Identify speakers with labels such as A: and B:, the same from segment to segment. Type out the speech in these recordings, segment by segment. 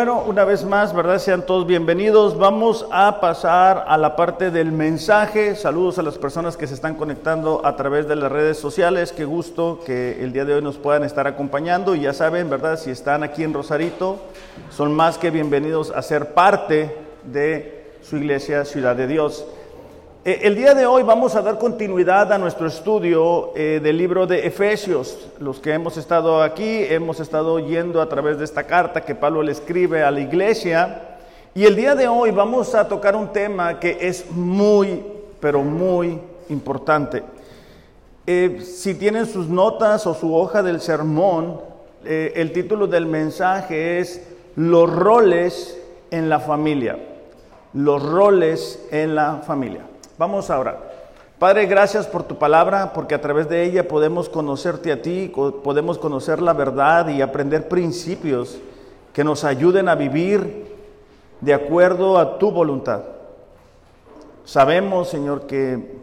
A: Bueno, una vez más, ¿verdad? Sean todos bienvenidos. Vamos a pasar a la parte del mensaje. Saludos a las personas que se están conectando a través de las redes sociales. Qué gusto que el día de hoy nos puedan estar acompañando. Y ya saben, ¿verdad? Si están aquí en Rosarito, son más que bienvenidos a ser parte de su iglesia Ciudad de Dios. Eh, el día de hoy vamos a dar continuidad a nuestro estudio eh, del libro de Efesios. Los que hemos estado aquí, hemos estado yendo a través de esta carta que Pablo le escribe a la iglesia. Y el día de hoy vamos a tocar un tema que es muy, pero muy importante. Eh, si tienen sus notas o su hoja del sermón, el título del mensaje es Los roles en la familia. Los roles en la familia. Vamos ahora. Padre, gracias por tu palabra, porque a través de ella podemos conocerte a ti, podemos conocer la verdad y aprender principios que nos ayuden a vivir de acuerdo a tu voluntad. Sabemos, Señor, que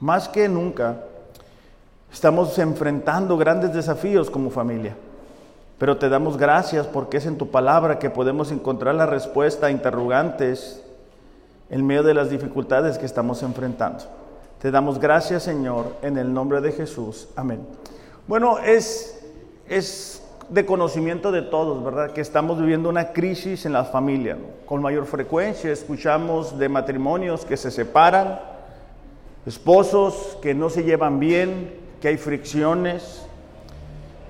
A: más que nunca estamos enfrentando grandes desafíos como familia, pero te damos gracias porque es en tu palabra que podemos encontrar la respuesta a interrogantes en medio de las dificultades que estamos enfrentando. Te damos gracias, Señor, en el nombre de Jesús. Amén. Bueno, es, es de conocimiento de todos, ¿verdad? Que estamos viviendo una crisis en la familia. Con mayor frecuencia escuchamos de matrimonios que se separan, esposos que no se llevan bien, que hay fricciones,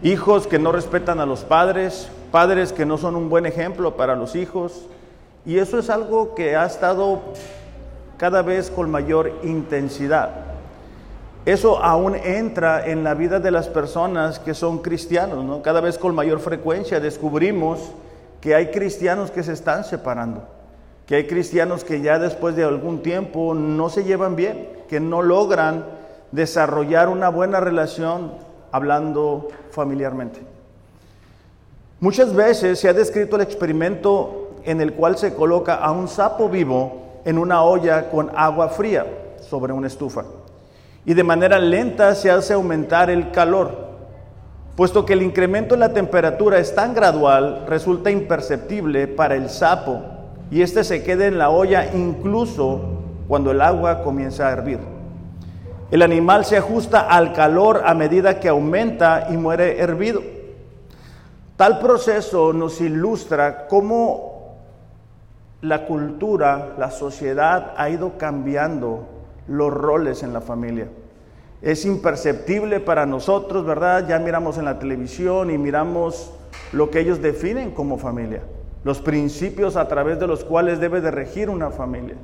A: hijos que no respetan a los padres, padres que no son un buen ejemplo para los hijos, y eso es algo que ha estado cada vez con mayor intensidad. Eso aún entra en la vida de las personas que son cristianos, ¿no? Cada vez con mayor frecuencia descubrimos que hay cristianos que se están separando, que hay cristianos que ya después de algún tiempo no se llevan bien, que no logran desarrollar una buena relación hablando familiarmente. Muchas veces se ha descrito el experimento en el cual se coloca a un sapo vivo en una olla con agua fría sobre una estufa. Y de manera lenta se hace aumentar el calor. Puesto que el incremento en la temperatura es tan gradual, resulta imperceptible para el sapo y éste se queda en la olla incluso cuando el agua comienza a hervir. El animal se ajusta al calor a medida que aumenta y muere hervido. Tal proceso nos ilustra cómo la cultura, la sociedad ha ido cambiando los roles en la familia. Es imperceptible para nosotros, ¿verdad? Ya miramos en la televisión y miramos lo que ellos definen como familia, los principios a través de los cuales debe de regir una familia.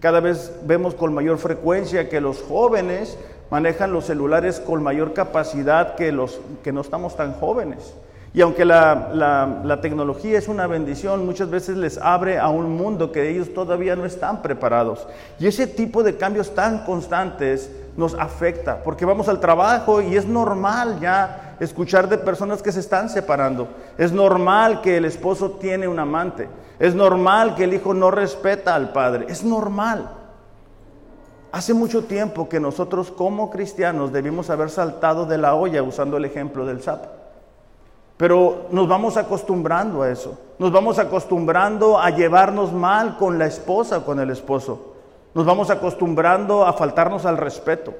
A: Cada vez vemos con mayor frecuencia que los jóvenes manejan los celulares con mayor capacidad que los que no estamos tan jóvenes. Y aunque la, tecnología es una bendición, muchas veces les abre a un mundo que ellos todavía no están preparados. Y ese tipo de cambios tan constantes nos afecta, porque vamos al trabajo y es normal ya escuchar de personas que se están separando. Es normal que el esposo tiene un amante. Es normal que el hijo no respeta al padre. Es normal. Hace mucho tiempo que nosotros como cristianos debimos haber saltado de la olla usando el ejemplo del sapo. Pero nos vamos acostumbrando a eso. Nos vamos acostumbrando a llevarnos mal con la esposa o con el esposo. Nos vamos acostumbrando a faltarnos al respeto.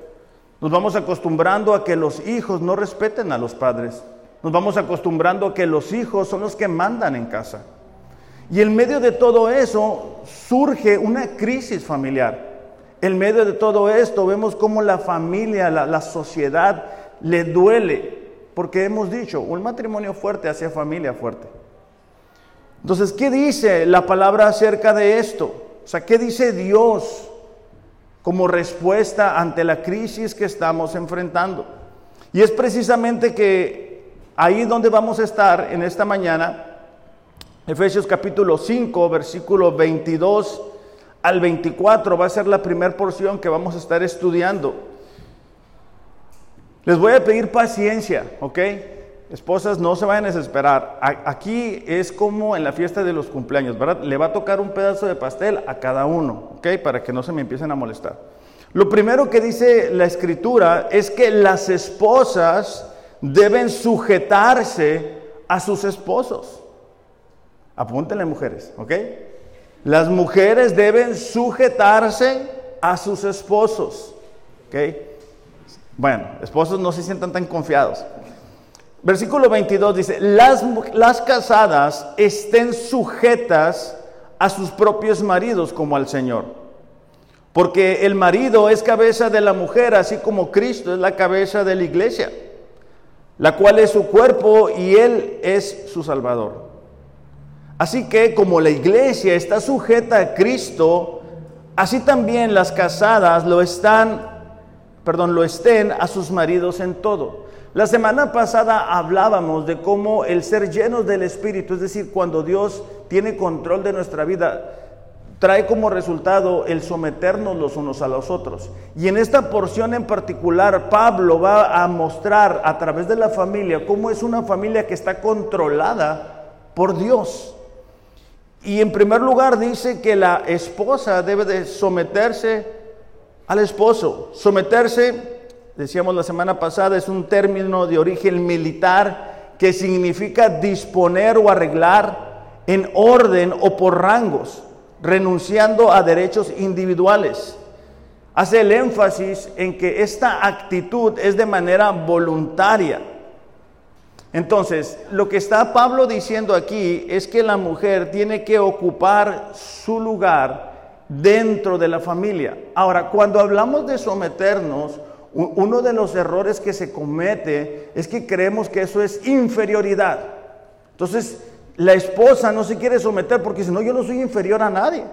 A: Nos vamos acostumbrando a que los hijos no respeten a los padres. Nos vamos acostumbrando a que los hijos son los que mandan en casa. Y en medio de todo eso surge una crisis familiar. En medio de todo esto vemos cómo la familia, la, la sociedad le duele porque hemos dicho, un matrimonio fuerte hace familia fuerte. Entonces, ¿qué dice la palabra acerca de esto? O sea, ¿qué dice Dios como respuesta ante la crisis que estamos enfrentando? Y es precisamente que ahí donde vamos a estar en esta mañana, Efesios capítulo 5, versículo 22 al 24, va a ser la primera porción que vamos a estar estudiando. Les voy a pedir paciencia, ¿ok? Esposas, no se vayan a desesperar. Aquí es como en la fiesta de los cumpleaños, ¿verdad? Le va a tocar un pedazo de pastel a cada uno, ¿ok? Para que no se me empiecen a molestar. Lo primero que dice la escritura es que las esposas deben sujetarse a sus esposos. Apúntenle mujeres, ¿ok? Las mujeres deben sujetarse a sus esposos, ¿ok? Bueno, esposos no se sientan tan confiados. Versículo 22 dice, las, las casadas estén sujetas a sus propios maridos como al Señor. Porque el marido es cabeza de la mujer, así como Cristo es la cabeza de la iglesia, la cual es su cuerpo y Él es su Salvador. Así que como la iglesia está sujeta a Cristo, así también las casadas lo están, perdón, lo estén a sus maridos en todo. La semana pasada hablábamos de cómo el ser llenos del Espíritu, es decir, cuando Dios tiene control de nuestra vida, trae como resultado el someternos los unos a los otros. Y en esta porción en particular, Pablo va a mostrar a través de la familia cómo es una familia que está controlada por Dios. Y en primer lugar dice que la esposa debe de someterse al esposo, someterse decíamos la semana pasada, es un término de origen militar que significa disponer o arreglar en orden o por rangos, renunciando a derechos individuales. Hace el énfasis en que esta actitud es de manera voluntaria. Entonces, lo que está Pablo diciendo aquí es que la mujer tiene que ocupar su lugar dentro de la familia. Ahora, cuando hablamos de someternos, uno de los errores que se comete es que creemos que eso es inferioridad. Entonces, la esposa no se quiere someter porque si no, yo no soy inferior a nadie.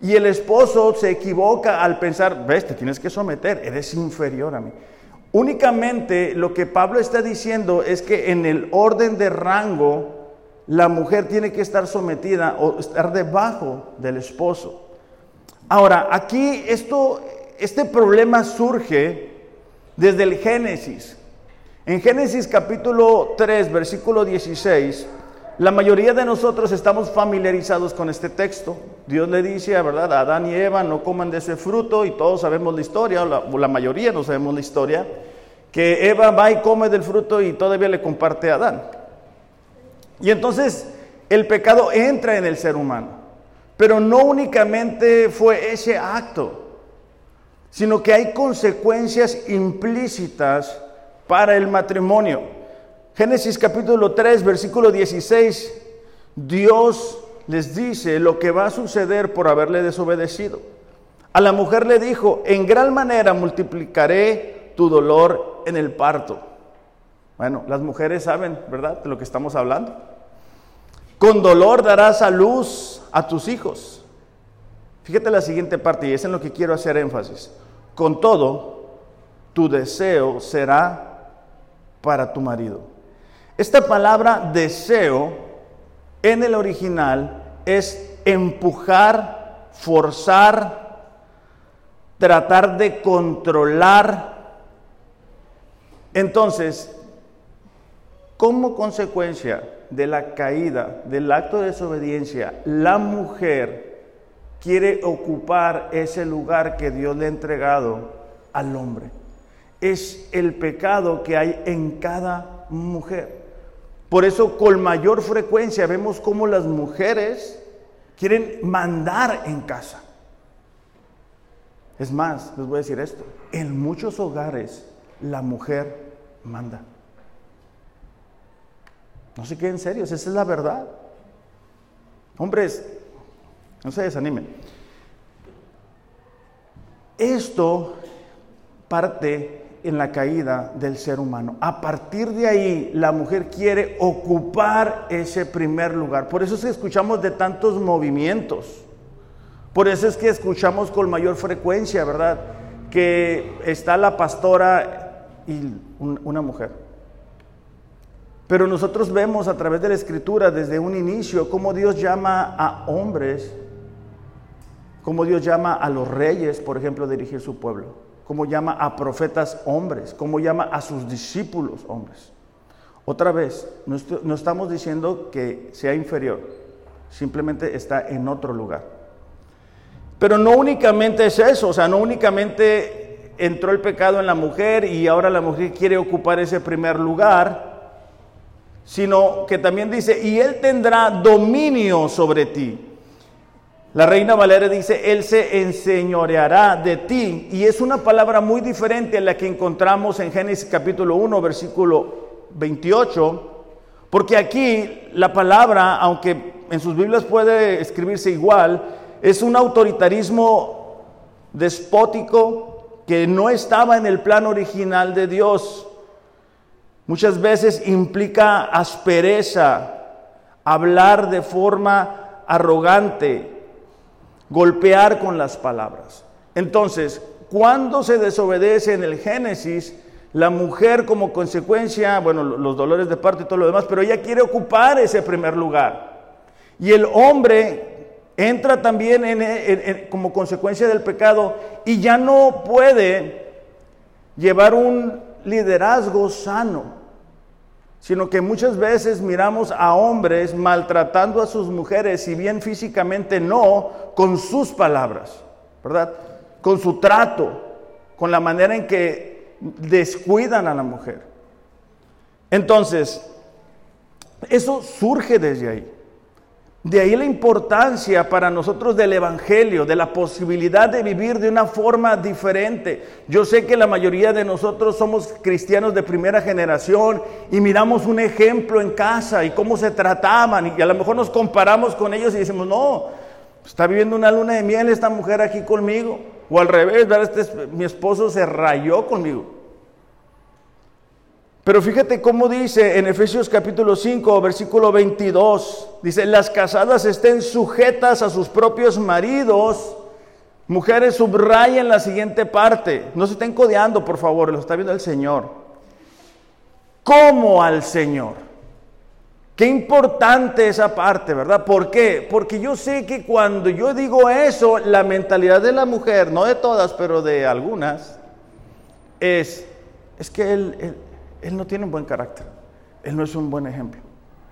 A: Y el esposo se equivoca al pensar, ves, te tienes que someter, eres inferior a mí. Únicamente lo que Pablo está diciendo es que en el orden de rango, la mujer tiene que estar sometida o estar debajo del esposo. Ahora, aquí esto este problema surge desde el Génesis. En Génesis capítulo 3, versículo 16, la mayoría de nosotros estamos familiarizados con este texto. Dios le dice, ¿verdad? A Adán y Eva no coman de ese fruto y todos sabemos la historia, la, o la mayoría no sabemos la historia, que Eva va y come del fruto y todavía le comparte a Adán. Y entonces el pecado entra en el ser humano, pero no únicamente fue ese acto sino que hay consecuencias implícitas para el matrimonio. Génesis capítulo 3, versículo 16, Dios les dice lo que va a suceder por haberle desobedecido. A la mujer le dijo, en gran manera multiplicaré tu dolor en el parto. Bueno, las mujeres saben, ¿verdad?, de lo que estamos hablando. Con dolor darás a luz a tus hijos. Fíjate la siguiente parte y es en lo que quiero hacer énfasis. Con todo, tu deseo será para tu marido. Esta palabra deseo en el original es empujar, forzar, tratar de controlar. Entonces, como consecuencia de la caída, del acto de desobediencia, la mujer quiere ocupar ese lugar que Dios le ha entregado al hombre. Es el pecado que hay en cada mujer. Por eso con mayor frecuencia vemos cómo las mujeres quieren mandar en casa. Es más, les voy a decir esto, en muchos hogares la mujer manda. No se queden serios, esa es la verdad. Hombres, no se desanimen. Esto parte en la caída del ser humano. A partir de ahí, la mujer quiere ocupar ese primer lugar. Por eso es que escuchamos de tantos movimientos. Por eso es que escuchamos con mayor frecuencia, ¿verdad? Que está la pastora y una mujer. Pero nosotros vemos a través de la escritura desde un inicio cómo Dios llama a hombres cómo Dios llama a los reyes, por ejemplo, a dirigir su pueblo, cómo llama a profetas hombres, cómo llama a sus discípulos hombres. Otra vez, no, estamos diciendo que sea inferior, simplemente está en otro lugar. Pero no únicamente es eso, o sea, no únicamente entró el pecado en la mujer y ahora la mujer quiere ocupar ese primer lugar, sino que también dice, y Él tendrá dominio sobre ti. La reina Valera dice, Él se enseñoreará de ti. Y es una palabra muy diferente a la que encontramos en Génesis capítulo 1, versículo 28, porque aquí la palabra, aunque en sus Biblias puede escribirse igual, es un autoritarismo despótico que no estaba en el plan original de Dios. Muchas veces implica aspereza, hablar de forma arrogante, golpear con las palabras. Entonces, cuando se desobedece en el Génesis, la mujer como consecuencia, bueno, los dolores de parto y todo lo demás, pero ella quiere ocupar ese primer lugar. Y el hombre entra también en, como consecuencia del pecado y ya no puede llevar un liderazgo sano, sino que muchas veces miramos a hombres maltratando a sus mujeres, si bien físicamente no, con sus palabras, ¿verdad? Con su trato, con la manera en que descuidan a la mujer. Entonces, eso surge desde ahí. De ahí la importancia para nosotros del Evangelio, de la posibilidad de vivir de una forma diferente. Yo sé que la mayoría de nosotros somos cristianos de primera generación y miramos un ejemplo en casa y cómo se trataban y a lo mejor nos comparamos con ellos y decimos, no, está viviendo una luna de miel esta mujer aquí conmigo. O al revés, este, mi esposo se rayó conmigo. Pero fíjate cómo dice en Efesios capítulo 5, versículo 22, dice, las casadas estén sujetas a sus propios maridos. Mujeres, subrayen la siguiente parte. No se estén codeando, por favor, lo está viendo el Señor. Como al Señor. Qué importante esa parte, ¿verdad? ¿Por qué? Porque yo sé que cuando yo digo eso, la mentalidad de la mujer, no de todas, pero de algunas, es, es que él, él no tiene un buen carácter. Él no es un buen ejemplo.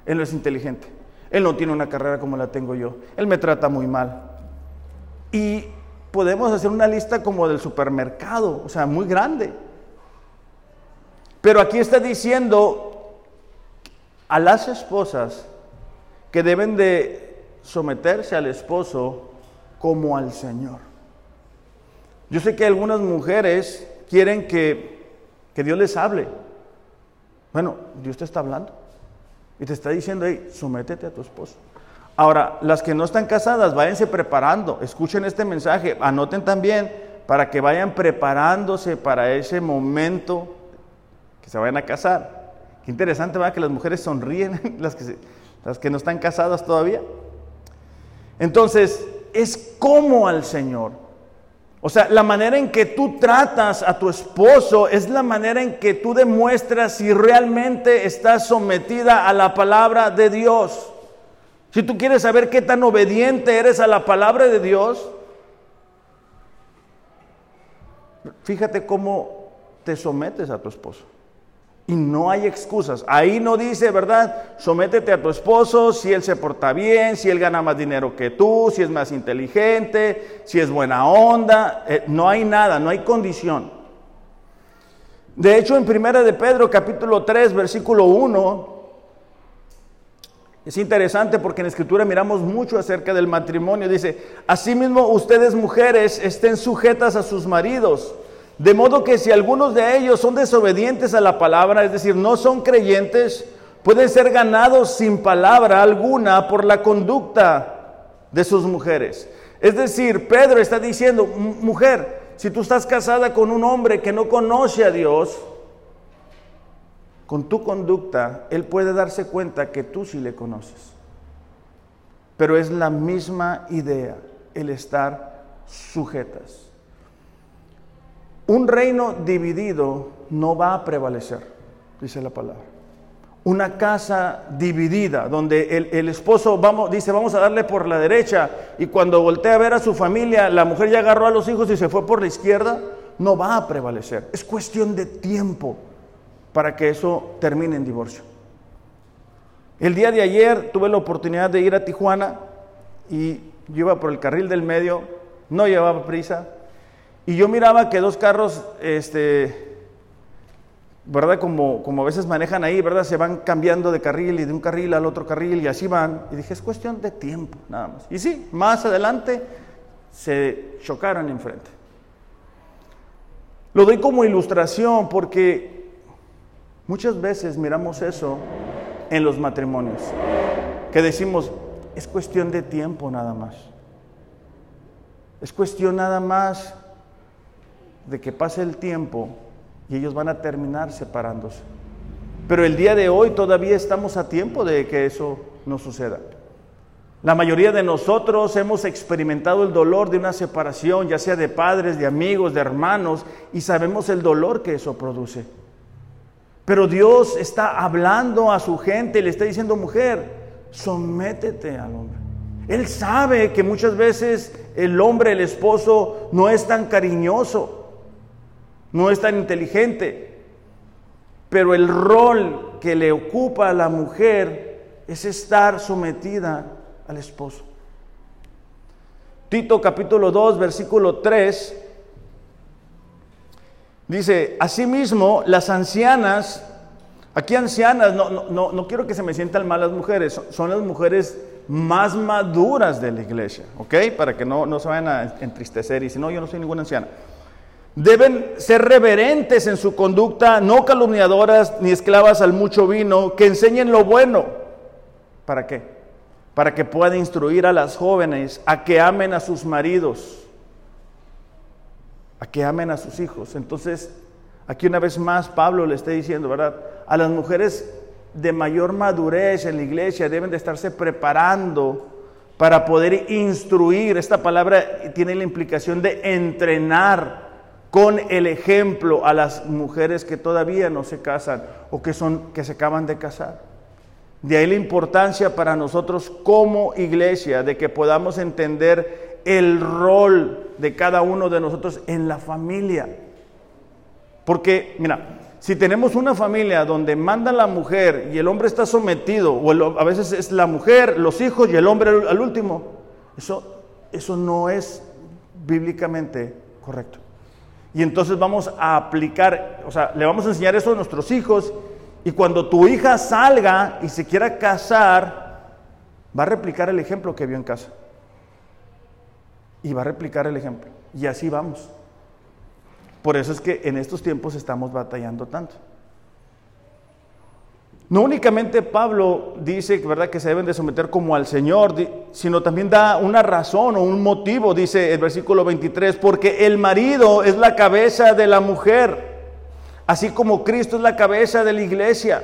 A: Él no es inteligente. Él no tiene una carrera como la tengo yo. Él me trata muy mal. Y podemos hacer una lista como del supermercado, o sea, muy grande. Pero aquí está diciendo a las esposas que deben de someterse al esposo como al Señor. Yo sé que algunas mujeres quieren que, que Dios les hable. Bueno, Dios te está hablando y te está diciendo, hey, sométete a tu esposo. Ahora, las que no están casadas, váyanse preparando, escuchen este mensaje, anoten también para que vayan preparándose para ese momento que se vayan a casar. Qué interesante, ¿verdad? Que las mujeres sonríen, las que, las que no están casadas todavía. Entonces, es como al Señor. O sea, la manera en que tú tratas a tu esposo es la manera en que tú demuestras si realmente estás sometida a la palabra de Dios. Si tú quieres saber qué tan obediente eres a la palabra de Dios, fíjate cómo te sometes a tu esposo. Y no hay excusas. Ahí no dice, ¿verdad? Sométete a tu esposo si él se porta bien, si él gana más dinero que tú, si es más inteligente, si es buena onda. Eh, no hay nada, no hay condición. De hecho, en Primera de Pedro, capítulo 3, versículo 1, es interesante porque en Escritura miramos mucho acerca del matrimonio. Dice, asimismo ustedes mujeres estén sujetas a sus maridos de modo que si algunos de ellos son desobedientes a la palabra, es decir, no son creyentes, pueden ser ganados sin palabra alguna por la conducta de sus mujeres. Es decir, Pedro está diciendo, mujer, si tú estás casada con un hombre que no conoce a Dios, con tu conducta, él puede darse cuenta que tú sí le conoces. Pero es la misma idea, el estar sujetas. Un reino dividido no va a prevalecer, dice la palabra. Una casa dividida, donde el, esposo dice, vamos a darle por la derecha, y cuando voltea a ver a su familia, la mujer ya agarró a los hijos y se fue por la izquierda, no va a prevalecer. Es cuestión de tiempo para que eso termine en divorcio. El día de ayer tuve la oportunidad de ir a Tijuana y yo iba por el carril del medio, no llevaba prisa, y yo miraba que dos carros, este, ¿verdad? Como, como a veces manejan ahí, ¿verdad? Se van cambiando de carril y de un carril al otro carril y así van. Y dije, es cuestión de tiempo, nada más. Y sí, más adelante se chocaron enfrente. Lo doy como ilustración porque muchas veces miramos eso en los matrimonios, que decimos, es cuestión de tiempo nada más. Es cuestión nada más de que pase el tiempo y ellos van a terminar separándose. Pero el día de hoy todavía estamos a tiempo de que eso no suceda. La mayoría de nosotros hemos experimentado el dolor de una separación, ya sea de padres, de amigos, de hermanos, y sabemos el dolor que eso produce. Pero Dios está hablando a su gente y le está diciendo, mujer, sométete al hombre. Él sabe que muchas veces el hombre, el esposo, no es tan cariñoso, no es tan inteligente, pero el rol que le ocupa a la mujer es estar sometida al esposo. Tito capítulo 2, versículo 3, dice, asimismo las ancianas, aquí ancianas, no, no, no, quiero que se me sientan mal las mujeres, son, las mujeres más maduras de la iglesia, ¿ok? Para que no, no se vayan a entristecer y si no, yo no soy ninguna anciana. Deben ser reverentes en su conducta, no calumniadoras ni esclavas al mucho vino, que enseñen lo bueno. ¿Para qué? para que pueda instruir a las jóvenes a que amen a sus maridos, a que amen a sus hijos. Entonces, aquí una vez más Pablo le está diciendo, ¿verdad? A las mujeres de mayor madurez en la iglesia deben de estarse preparando para poder instruir. Esta palabra tiene la implicación de entrenar con el ejemplo a las mujeres que todavía no se casan o que son que se acaban de casar. De ahí la importancia para nosotros como iglesia de que podamos entender el rol de cada uno de nosotros en la familia. Porque, mira, si tenemos una familia donde manda la mujer y el hombre está sometido, o a veces es la mujer, los hijos y el hombre al, último, eso, eso no es bíblicamente correcto. Y entonces vamos a aplicar, o sea, le vamos a enseñar eso a nuestros hijos y cuando tu hija salga y se quiera casar, va a replicar el ejemplo que vio en casa. Y va a replicar el ejemplo. Y así vamos. Por eso es que en estos tiempos estamos batallando tanto. No únicamente Pablo dice ¿verdad? que se deben de someter como al Señor, sino también da una razón o un motivo, dice el versículo 23, porque el marido es la cabeza de la mujer así como Cristo es la cabeza de la iglesia.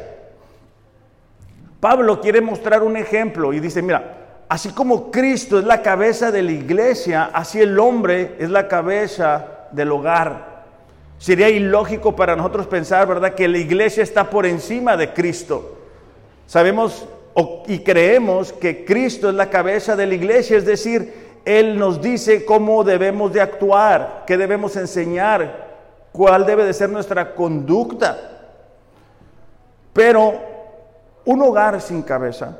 A: Pablo quiere mostrar un ejemplo y dice, mira, así como Cristo es la cabeza de la iglesia, así el hombre es la cabeza del hogar. Sería ilógico para nosotros pensar, ¿verdad?, que la iglesia está por encima de Cristo. Sabemos y creemos que Cristo es la cabeza de la iglesia, es decir, Él nos dice cómo debemos de actuar, qué debemos enseñar, cuál debe de ser nuestra conducta. Pero un hogar sin cabeza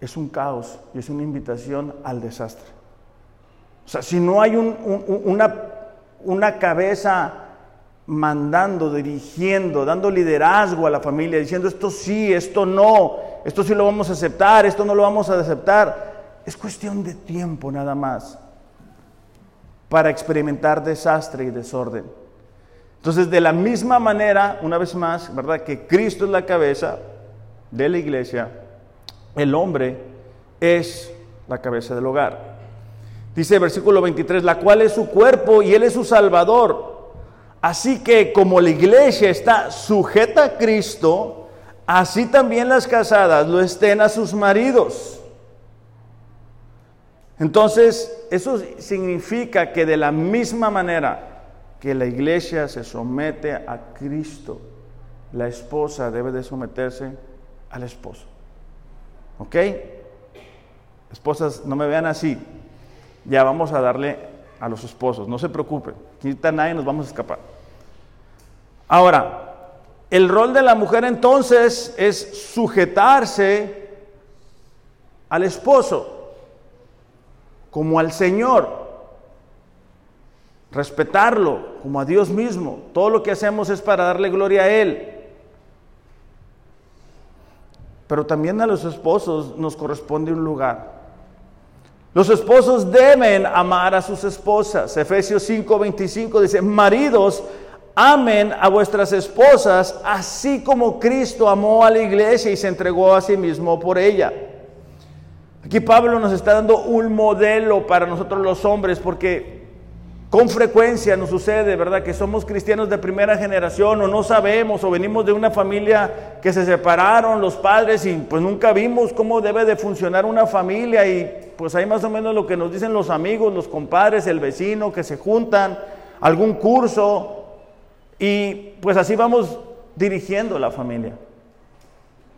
A: es un caos y es una invitación al desastre. O sea, si no hay una, una cabeza mandando, dirigiendo, dando liderazgo a la familia, diciendo esto sí, esto no, esto sí lo vamos a aceptar, esto no lo vamos a aceptar, es cuestión de tiempo nada más para experimentar desastre y desorden. Entonces, de la misma manera, una vez más, ¿verdad? Que Cristo es la cabeza de la iglesia, el hombre es la cabeza del hogar. Dice el versículo 23, la cual es su cuerpo y él es su salvador. Así que como la iglesia está sujeta a Cristo, así también las casadas lo estén a sus maridos. Entonces, eso significa que de la misma manera que la iglesia se somete a Cristo, la esposa debe de someterse al esposo. ¿Ok? Esposas, no me vean así. Ya vamos a darle a los esposos, no se preocupen. Aquí nadie, nos vamos a escapar. Ahora, el rol de la mujer entonces es sujetarse al esposo, como al Señor. respetarlo como a Dios mismo. Todo lo que hacemos es para darle gloria a Él. Pero también a los esposos nos corresponde un lugar. Los esposos deben amar a sus esposas. Efesios 5:25 dice, maridos, amen a vuestras esposas, así como Cristo amó a la iglesia y se entregó a sí mismo por ella. Aquí Pablo nos está dando un modelo para nosotros los hombres, porque con frecuencia nos sucede, ¿verdad? Que somos cristianos de primera generación o no sabemos o venimos de una familia que se separaron los padres y pues nunca vimos cómo debe de funcionar una familia y pues ahí más o menos lo que nos dicen los amigos, los compadres, el vecino que se juntan, algún curso y pues así vamos dirigiendo la familia.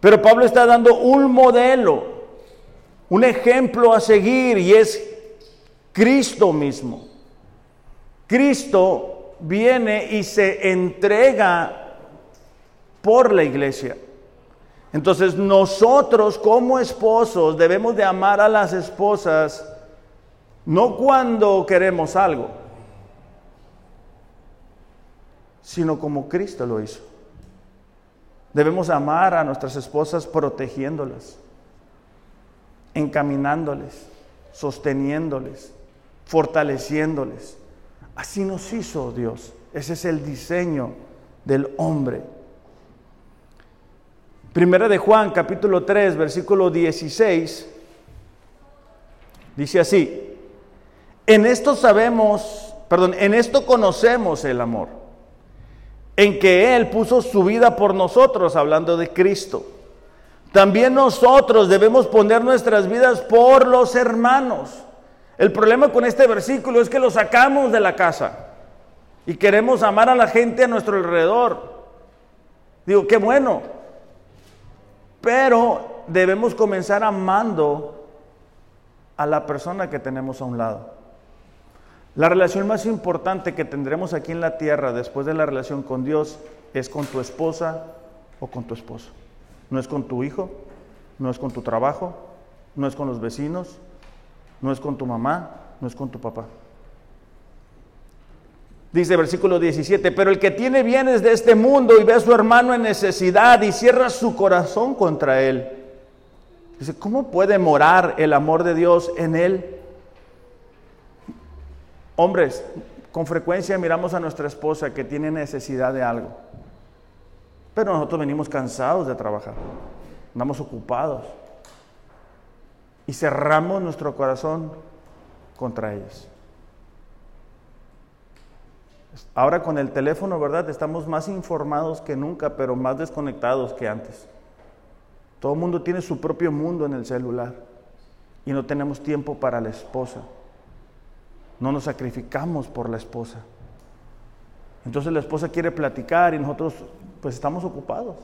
A: Pero Pablo está dando un modelo, un ejemplo a seguir y es Cristo mismo. Cristo viene y se entrega por la iglesia. Entonces nosotros como esposos debemos de amar a las esposas no cuando queremos algo, sino como Cristo lo hizo. Debemos amar a nuestras esposas protegiéndolas, encaminándoles, sosteniéndoles, fortaleciéndoles. Así nos hizo Dios. Ese es el diseño del hombre. Primera de Juan, capítulo 3, versículo 16, dice así, en esto sabemos, perdón, en esto conocemos el amor, en que Él puso su vida por nosotros, hablando de Cristo. También nosotros debemos poner nuestras vidas por los hermanos. El problema con este versículo es que lo sacamos de la casa y queremos amar a la gente a nuestro alrededor. Digo, qué bueno, pero debemos comenzar amando a la persona que tenemos a un lado. La relación más importante que tendremos aquí en la tierra después de la relación con Dios es con tu esposa o con tu esposo. No es con tu hijo, no es con tu trabajo, no es con los vecinos, no es con tu mamá, no es con tu papá. Dice versículo 17, pero el que tiene bienes de este mundo y ve a su hermano en necesidad y cierra su corazón contra él. Dice, ¿cómo puede morar el amor de Dios en él? Hombres, con frecuencia miramos a nuestra esposa que tiene necesidad de algo, pero nosotros venimos cansados de trabajar, andamos ocupados y cerramos nuestro corazón contra ellos. Ahora con el teléfono, ¿verdad? Estamos más informados que nunca, pero más desconectados que antes. Todo el mundo tiene su propio mundo en el celular y no tenemos tiempo para la esposa. No nos sacrificamos por la esposa. Entonces la esposa quiere platicar y nosotros pues estamos ocupados.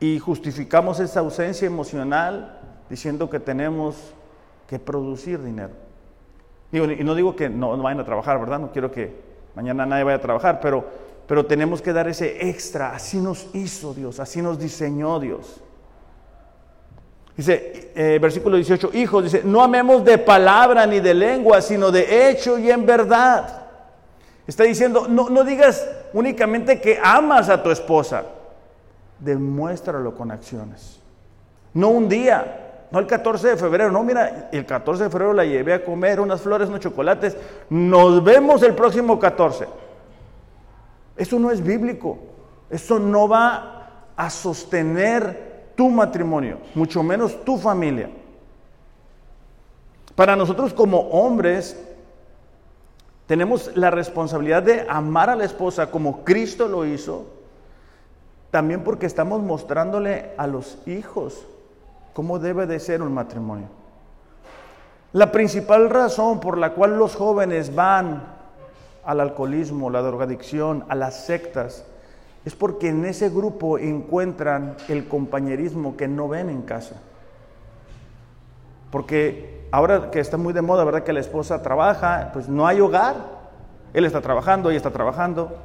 A: Y justificamos esa ausencia emocional diciendo que tenemos que producir dinero. y no digo que no, no vayan a trabajar, ¿verdad? No quiero que mañana nadie vaya a trabajar, pero, pero tenemos que dar ese extra. Así nos hizo Dios, así nos diseñó Dios. Dice, eh, versículo 18, hijos, dice, no amemos de palabra ni de lengua, sino de hecho y en verdad. Está diciendo, no, no digas únicamente que amas a tu esposa, demuéstralo con acciones. No un día, no el 14 de febrero, no, mira, el 14 de febrero la llevé a comer unas flores, unos chocolates. Nos vemos el próximo 14. Eso no es bíblico. Eso no va a sostener tu matrimonio, mucho menos tu familia. Para nosotros como hombres, tenemos la responsabilidad de amar a la esposa como Cristo lo hizo, también porque estamos mostrándole a los hijos cómo debe de ser un matrimonio. La principal razón por la cual los jóvenes van al alcoholismo, la drogadicción, a las sectas, es porque en ese grupo encuentran el compañerismo que no ven en casa. Porque ahora que está muy de moda, ¿verdad? Que la esposa trabaja, pues no hay hogar. Él está trabajando, ella está trabajando.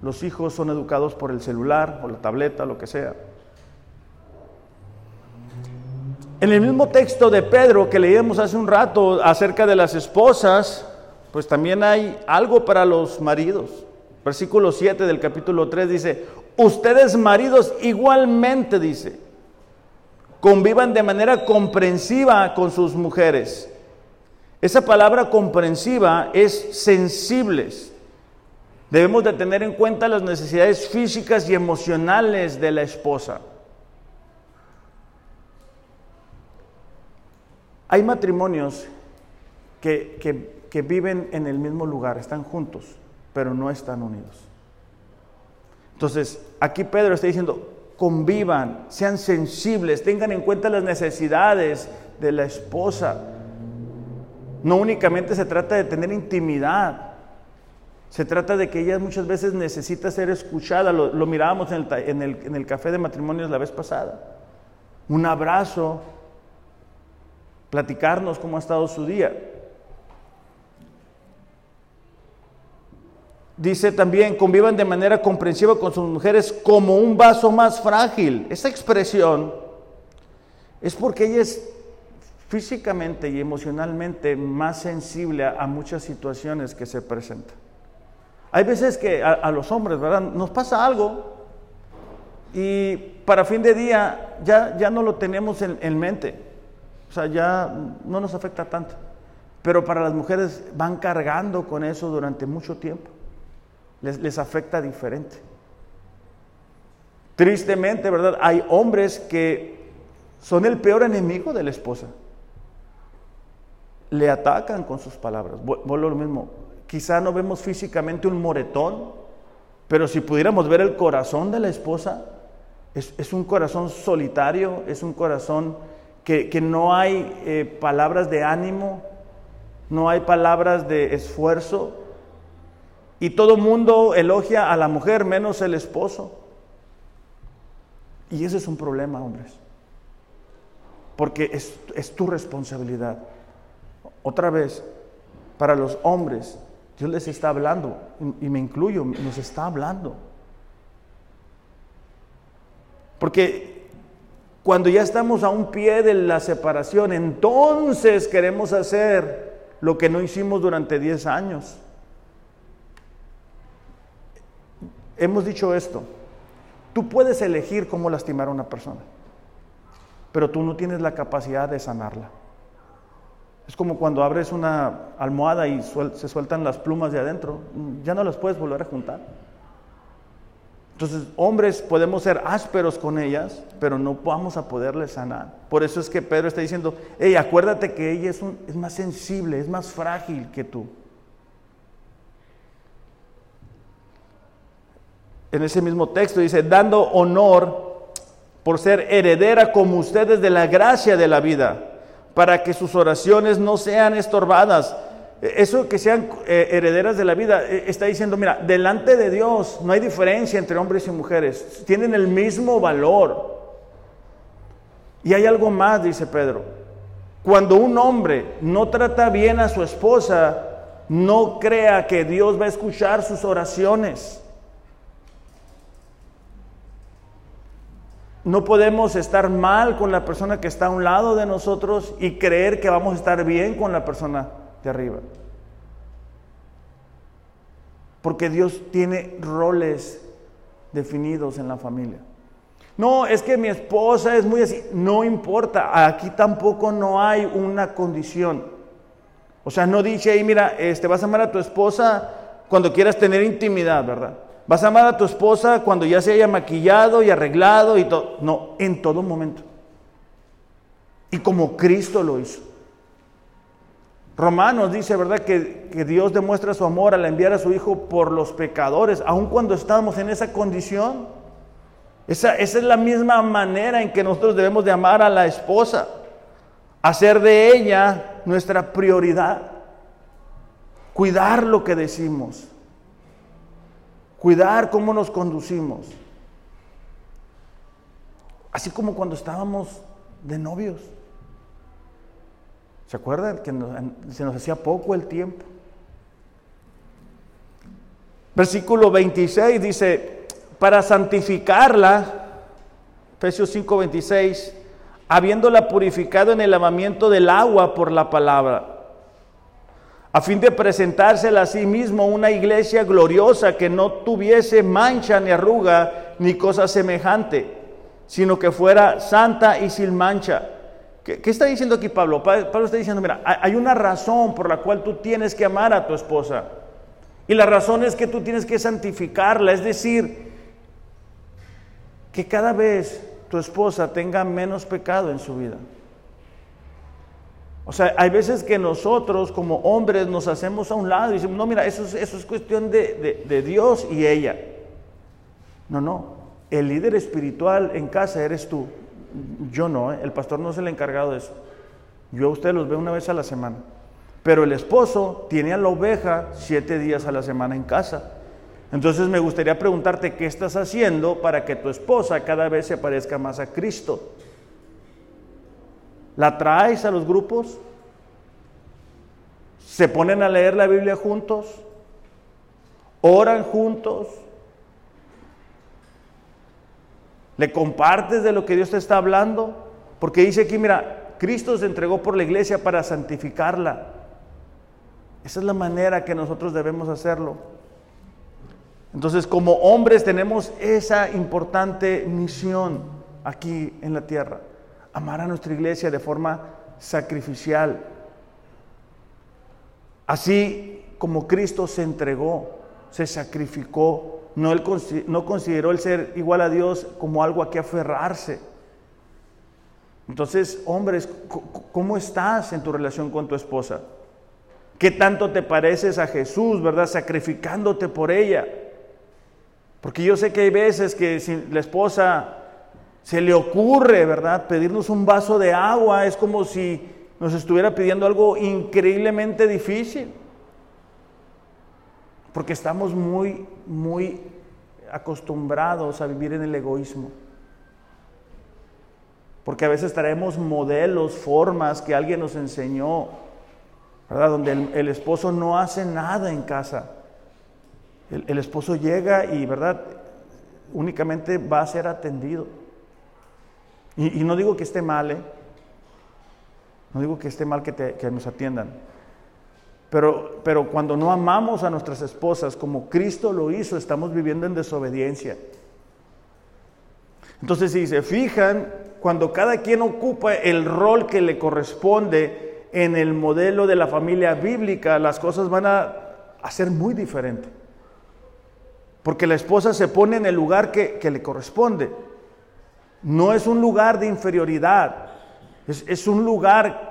A: Los hijos son educados por el celular o la tableta, lo que sea. En el mismo texto de Pedro que leíamos hace un rato acerca de las esposas, pues también hay algo para los maridos. Versículo 7 del capítulo 3 dice, ustedes maridos igualmente, dice, convivan de manera comprensiva con sus mujeres. Esa palabra comprensiva es sensibles. Debemos de tener en cuenta las necesidades físicas y emocionales de la esposa. Hay matrimonios que, que viven en el mismo lugar, están juntos, pero no están unidos. Entonces, aquí Pedro está diciendo, convivan, sean sensibles, tengan en cuenta las necesidades de la esposa. No únicamente se trata de tener intimidad, se trata de que ella muchas veces necesita ser escuchada. Lo, mirábamos en el, en, el, en el café de matrimonios la vez pasada. Un abrazo, platicarnos cómo ha estado su día. Dice también, convivan de manera comprensiva con sus mujeres como un vaso más frágil. Esa expresión es porque ella es físicamente y emocionalmente más sensible a, muchas situaciones que se presentan. Hay veces que a, los hombres, ¿verdad? Nos pasa algo y para fin de día ya, ya no lo tenemos en, en mente. Ya no nos afecta tanto. Pero para las mujeres van cargando con eso durante mucho tiempo les, afecta diferente. Tristemente, ¿verdad? Hay hombres que son el peor enemigo de la esposa. Le atacan con sus palabras. Vuelvo lo mismo. Quizá no vemos físicamente un moretón, pero si pudiéramos ver el corazón de la esposa, es, un corazón solitario, es un corazón que, no hay eh, palabras de ánimo, no hay palabras de esfuerzo, y todo mundo elogia a la mujer menos el esposo. Y ese es un problema, hombres. Porque es, es tu responsabilidad. Otra vez, para los hombres, Dios les está hablando, y me incluyo, nos está hablando. Porque cuando ya estamos a un pie de la separación, entonces queremos hacer lo que no hicimos durante 10 años. Hemos dicho esto, tú puedes elegir cómo lastimar a una persona, pero tú no tienes la capacidad de sanarla. Es como cuando abres una almohada y se sueltan las plumas de adentro, ya no las puedes volver a juntar. Entonces, hombres podemos ser ásperos con ellas, pero no vamos a poderles sanar. Por eso es que Pedro está diciendo, hey, acuérdate que ella es, es más sensible, es más frágil que tú. en ese mismo texto dice, dando honor por ser heredera como ustedes de la gracia de la vida, para que sus oraciones no sean estorbadas. Eso que sean eh, herederas de la vida, eh, está diciendo, mira, delante de Dios no hay diferencia entre hombres y mujeres, tienen el mismo valor. Y hay algo más, dice Pedro, cuando un hombre no trata bien a su esposa, no crea que Dios va a escuchar sus oraciones. No podemos estar mal con la persona que está a un lado de nosotros y creer que vamos a estar bien con la persona de arriba. Porque Dios tiene roles definidos en la familia. No, es que mi esposa es muy así. No importa, aquí tampoco no hay una condición. O sea, no dice ahí, mira, este, vas a amar a tu esposa cuando quieras tener intimidad, ¿verdad? Vas a amar a tu esposa cuando ya se haya maquillado y arreglado y todo. No, en todo momento. Y como Cristo lo hizo. Romanos dice, ¿verdad? Que, Dios demuestra su amor al enviar a su Hijo por los pecadores, aun cuando estamos en esa condición. Esa, esa es la misma manera en que nosotros debemos de amar a la esposa. Hacer de ella nuestra prioridad. Cuidar lo que decimos cuidar cómo nos conducimos. Así como cuando estábamos de novios. ¿Se acuerdan que se nos hacía poco el tiempo? Versículo 26 dice, para santificarla, Efesios 5:26, habiéndola purificado en el lavamiento del agua por la palabra a fin de presentársela a sí mismo una iglesia gloriosa que no tuviese mancha ni arruga ni cosa semejante, sino que fuera santa y sin mancha. ¿Qué, está diciendo aquí Pablo? Pablo está diciendo, mira, hay una razón por la cual tú tienes que amar a tu esposa. Y la razón es que tú tienes que santificarla, es decir, que cada vez tu esposa tenga menos pecado en su vida. O sea, hay veces que nosotros como hombres nos hacemos a un lado y decimos, no, mira, eso es, cuestión de Dios y ella. No, no, el líder espiritual en casa eres tú. Yo no, ¿eh? el pastor no es el encargado de eso. Yo a ustedes los veo una vez a la semana. Pero el esposo tiene a la oveja siete días a la semana en casa. Entonces me gustaría preguntarte qué estás haciendo para que tu esposa cada vez se parezca más a Cristo. ¿La traes a los grupos? ¿Se ponen a leer la Biblia juntos? ¿Oran juntos? ¿Le compartes de lo que Dios te está hablando? Porque dice aquí, mira, Cristo se entregó por la iglesia para santificarla. Esa es la manera que nosotros debemos hacerlo. Entonces, como hombres tenemos esa importante misión aquí en la tierra amar a nuestra iglesia de forma sacrificial. Así como Cristo se entregó, se sacrificó, no, él, no consideró el ser igual a Dios como algo a que aferrarse. Entonces, hombres, ¿cómo estás en tu relación con tu esposa? ¿Qué tanto te pareces a Jesús, verdad? Sacrificándote por ella. Porque yo sé que hay veces que la esposa se le ocurre, ¿verdad? Pedirnos un vaso de agua es como si nos estuviera pidiendo algo increíblemente difícil. Porque estamos muy, muy acostumbrados a vivir en el egoísmo. Porque a veces traemos modelos, formas que alguien nos enseñó, ¿verdad? Donde el, esposo no hace nada en casa. El, esposo llega y, ¿verdad? Únicamente va a ser atendido. Y, no digo que esté mal, ¿eh? No digo que esté mal que nos atiendan. Pero, pero cuando no amamos a nuestras esposas como Cristo lo hizo, estamos viviendo en desobediencia. Entonces, si se fijan, cuando cada quien ocupa el rol que le corresponde en el modelo de la familia bíblica, las cosas van a, ser muy diferentes. Porque la esposa se pone en el lugar que le corresponde. No es un lugar de inferioridad, es, un lugar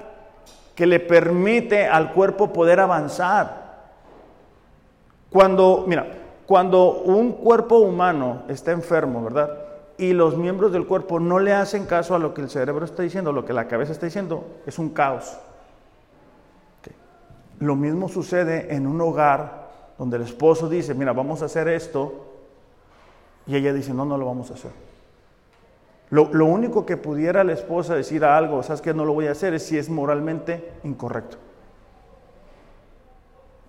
A: que le permite al cuerpo poder avanzar. Cuando, mira, cuando un cuerpo humano está enfermo, ¿verdad? Y los miembros del cuerpo no le hacen caso a lo que el cerebro está diciendo, lo que la cabeza está diciendo, es un caos. Lo mismo sucede en un hogar donde el esposo dice, mira, vamos a hacer esto, y ella dice, no, no lo vamos a hacer. Lo, único que pudiera la esposa decir a algo, sabes que no lo voy a hacer, es si es moralmente incorrecto.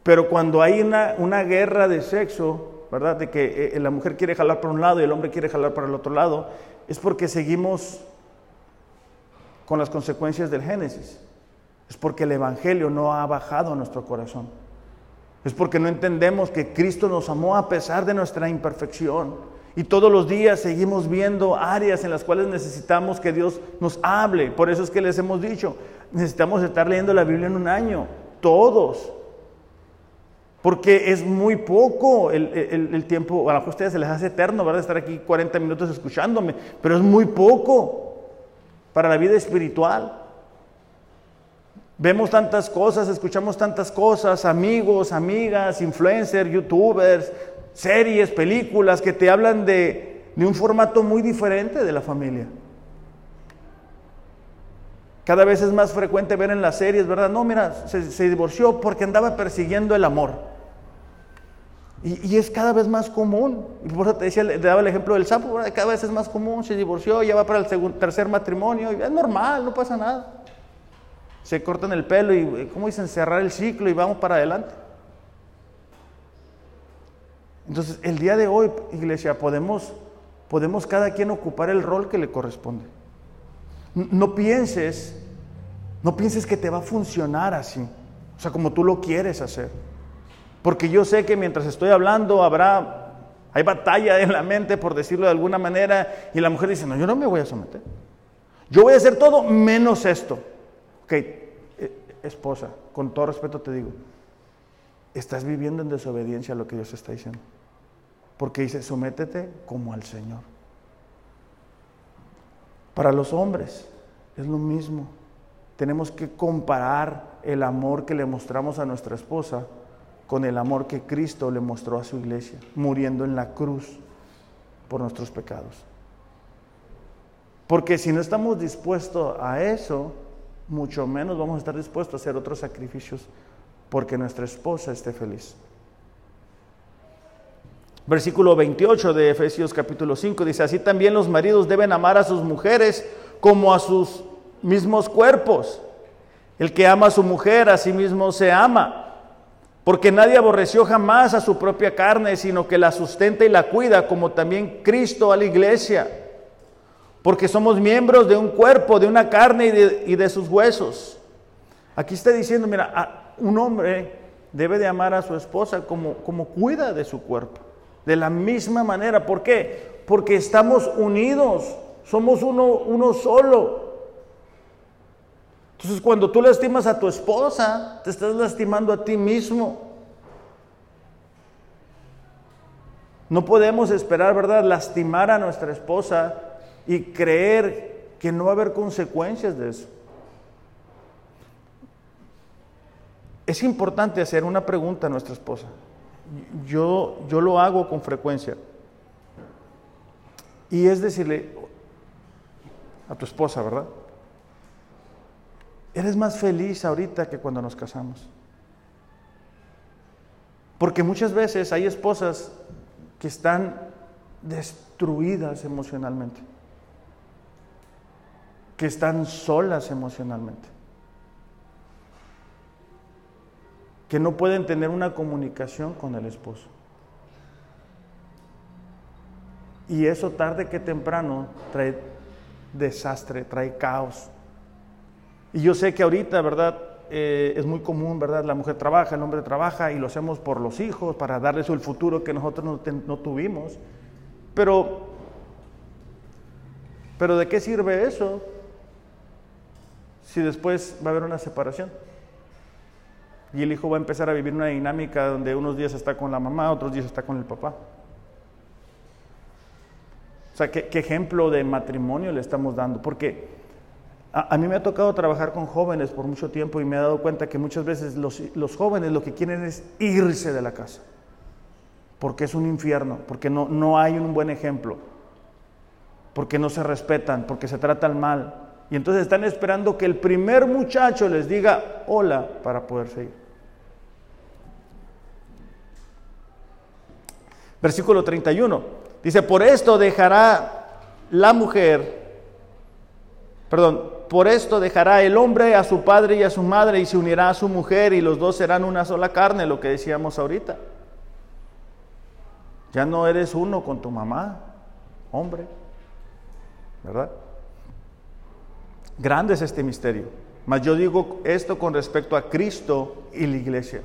A: Pero cuando hay una, guerra de sexo, ¿verdad? De que eh, eh, la mujer quiere jalar para un lado y el hombre quiere jalar para el otro lado, es porque seguimos con las consecuencias del Génesis. Es porque el Evangelio no ha bajado a nuestro corazón. Es porque no entendemos que Cristo nos amó a pesar de nuestra imperfección y todos los días seguimos viendo áreas en las cuales necesitamos que Dios nos hable. Por eso es que les hemos dicho, necesitamos estar leyendo la Biblia en un año, todos. Porque es muy poco el, tiempo, a lo mejor a ustedes se les hace eterno, ¿verdad? Estar aquí 40 minutos escuchándome, pero es muy poco para la vida espiritual. Vemos tantas cosas, escuchamos tantas cosas, amigos, amigas, influencers, youtubers, series, películas que te hablan de, un formato muy diferente de la familia. Cada vez es más frecuente ver en las series, ¿verdad? No, mira, se, divorció porque andaba persiguiendo el amor. Y, es cada vez más común. Y por eso te decía, te daba el ejemplo del sapo, cada vez es más común, se divorció, ya va para el segundo, tercer matrimonio, es normal, no pasa nada. Se cortan el pelo y, ¿cómo dicen? Cerrar el ciclo y vamos para adelante. Entonces, el día de hoy, iglesia, podemos, podemos cada quien ocupar el rol que le corresponde. No pienses, no pienses que te va a funcionar así. O sea, como tú lo quieres hacer. Porque yo sé que mientras estoy hablando habrá, hay batalla en la mente, por decirlo de alguna manera, y la mujer dice, no, yo no me voy a someter. Yo voy a hacer todo menos esto. Ok, eh, esposa, con todo respeto te digo, estás viviendo en desobediencia a lo que Dios está diciendo. Porque dice, sométete como al Señor. Para los hombres es lo mismo. Tenemos que comparar el amor que le mostramos a nuestra esposa con el amor que Cristo le mostró a su iglesia, muriendo en la cruz por nuestros pecados. Porque si no estamos dispuestos a eso, mucho menos vamos a estar dispuestos a hacer otros sacrificios porque nuestra esposa esté feliz. Versículo 28 de Efesios capítulo 5 dice, así también los maridos deben amar a sus mujeres como a sus mismos cuerpos. El que ama a su mujer a sí mismo se ama, porque nadie aborreció jamás a su propia carne, sino que la sustenta y la cuida, como también Cristo a la iglesia, porque somos miembros de un cuerpo, de una carne y de, sus huesos. Aquí está diciendo, mira, un hombre debe de amar a su esposa como, como cuida de su cuerpo. De la misma manera. ¿Por qué? Porque estamos unidos. Somos uno, uno solo. Entonces cuando tú lastimas a tu esposa, te estás lastimando a ti mismo. No podemos esperar, ¿verdad?, lastimar a nuestra esposa y creer que no va a haber consecuencias de eso. Es importante hacer una pregunta a nuestra esposa yo, yo lo hago con frecuencia. Y es decirle a tu esposa, ¿verdad? Eres más feliz ahorita que cuando nos casamos. Porque muchas veces hay esposas que están destruidas emocionalmente, que están solas emocionalmente. Que no pueden tener una comunicación con el esposo. Y eso tarde que temprano trae desastre, trae caos. Y yo sé que ahorita, ¿verdad? Eh, es muy común, ¿verdad? La mujer trabaja, el hombre trabaja y lo hacemos por los hijos, para darles el futuro que nosotros no, no tuvimos. Pero, pero ¿de qué sirve eso si después va a haber una separación? Y el hijo va a empezar a vivir una dinámica donde unos días está con la mamá, otros días está con el papá. O sea, ¿qué, ejemplo de matrimonio le estamos dando? Porque a, mí me ha tocado trabajar con jóvenes por mucho tiempo y me he dado cuenta que muchas veces los, los jóvenes lo que quieren es irse de la casa. Porque es un infierno, porque no, no hay un buen ejemplo, porque no se respetan, porque se tratan mal, y entonces están esperando que el primer muchacho les diga hola para poder seguir. Versículo 31. Dice, por esto dejará la mujer, perdón, por esto dejará el hombre a su padre y a su madre y se unirá a su mujer y los dos serán una sola carne, lo que decíamos ahorita. Ya no eres uno con tu mamá, hombre, ¿verdad? Grande es este misterio. Mas yo digo esto con respecto a Cristo y la iglesia.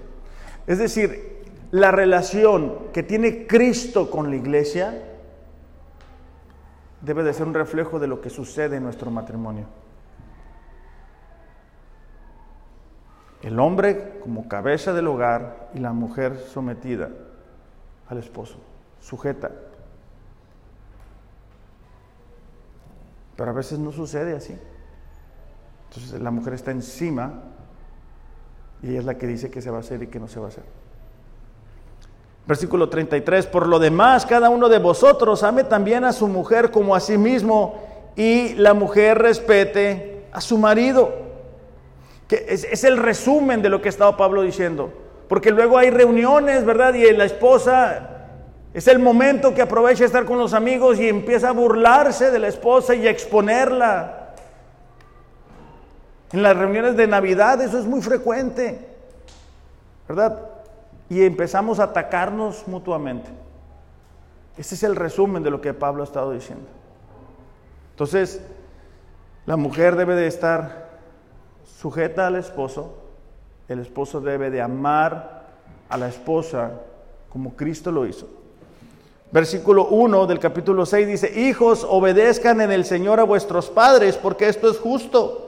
A: Es decir, la relación que tiene Cristo con la iglesia debe de ser un reflejo de lo que sucede en nuestro matrimonio. El hombre como cabeza del hogar y la mujer sometida al esposo, sujeta. Pero a veces no sucede así. Entonces la mujer está encima y ella es la que dice que se va a hacer y que no se va a hacer. Versículo 33, por lo demás, cada uno de vosotros ame también a su mujer como a sí mismo y la mujer respete a su marido. Que es, el resumen de lo que estaba Pablo diciendo. Porque luego hay reuniones, ¿verdad? Y la esposa es el momento que aprovecha estar con los amigos y empieza a burlarse de la esposa y a exponerla. En las reuniones de Navidad eso es muy frecuente, ¿verdad? Y empezamos a atacarnos mutuamente. Ese es el resumen de lo que Pablo ha estado diciendo. Entonces, la mujer debe de estar sujeta al esposo el esposo debe de amar a la esposa como Cristo lo hizo. Versículo 1 del capítulo 6 dice, hijos, obedezcan en el Señor a vuestros padres, porque esto es justo.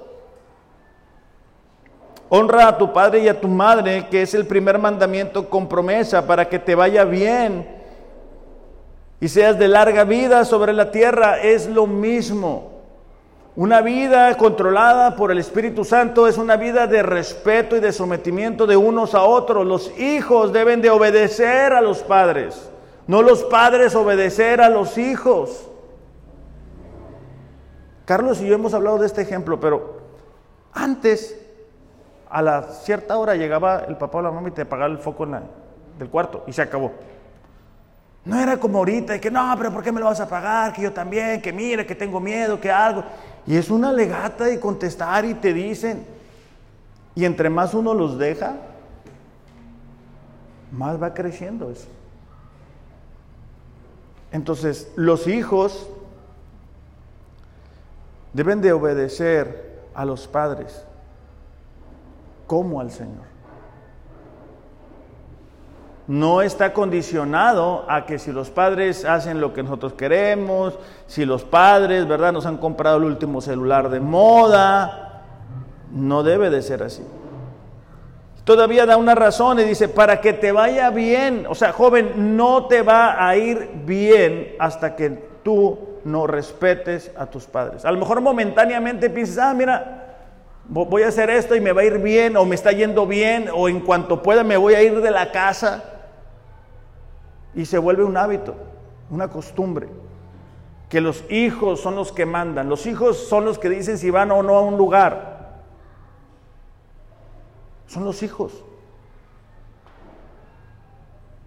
A: Honra a tu padre y a tu madre, que es el primer mandamiento con promesa para que te vaya bien y seas de larga vida sobre la tierra. Es lo mismo. Una vida controlada por el Espíritu Santo es una vida de respeto y de sometimiento de unos a otros. Los hijos deben de obedecer a los padres, no los padres obedecer a los hijos. Carlos y yo hemos hablado de este ejemplo, pero antes a la cierta hora llegaba el papá o la mamá y te apagaba el foco del cuarto y se acabó. No era como ahorita, que no, pero ¿por qué me lo vas a pagar? Que yo también, que mire, que tengo miedo, que algo. Y es una legata de contestar y te dicen. Y entre más uno los deja, más va creciendo eso. Entonces, los hijos deben de obedecer a los padres como al Señor. No está condicionado a que si los padres hacen lo que nosotros queremos, si los padres, ¿verdad?, nos han comprado el último celular de moda, no debe de ser así. Todavía da una razón y dice, para que te vaya bien, o sea, joven, no te va a ir bien hasta que tú no respetes a tus padres. A lo mejor momentáneamente piensas, ah, mira, voy a hacer esto y me va a ir bien, o me está yendo bien, o en cuanto pueda me voy a ir de la casa. Y se vuelve un hábito, una costumbre. Que los hijos son los que mandan, los hijos son los que dicen si van o no a un lugar. Son los hijos.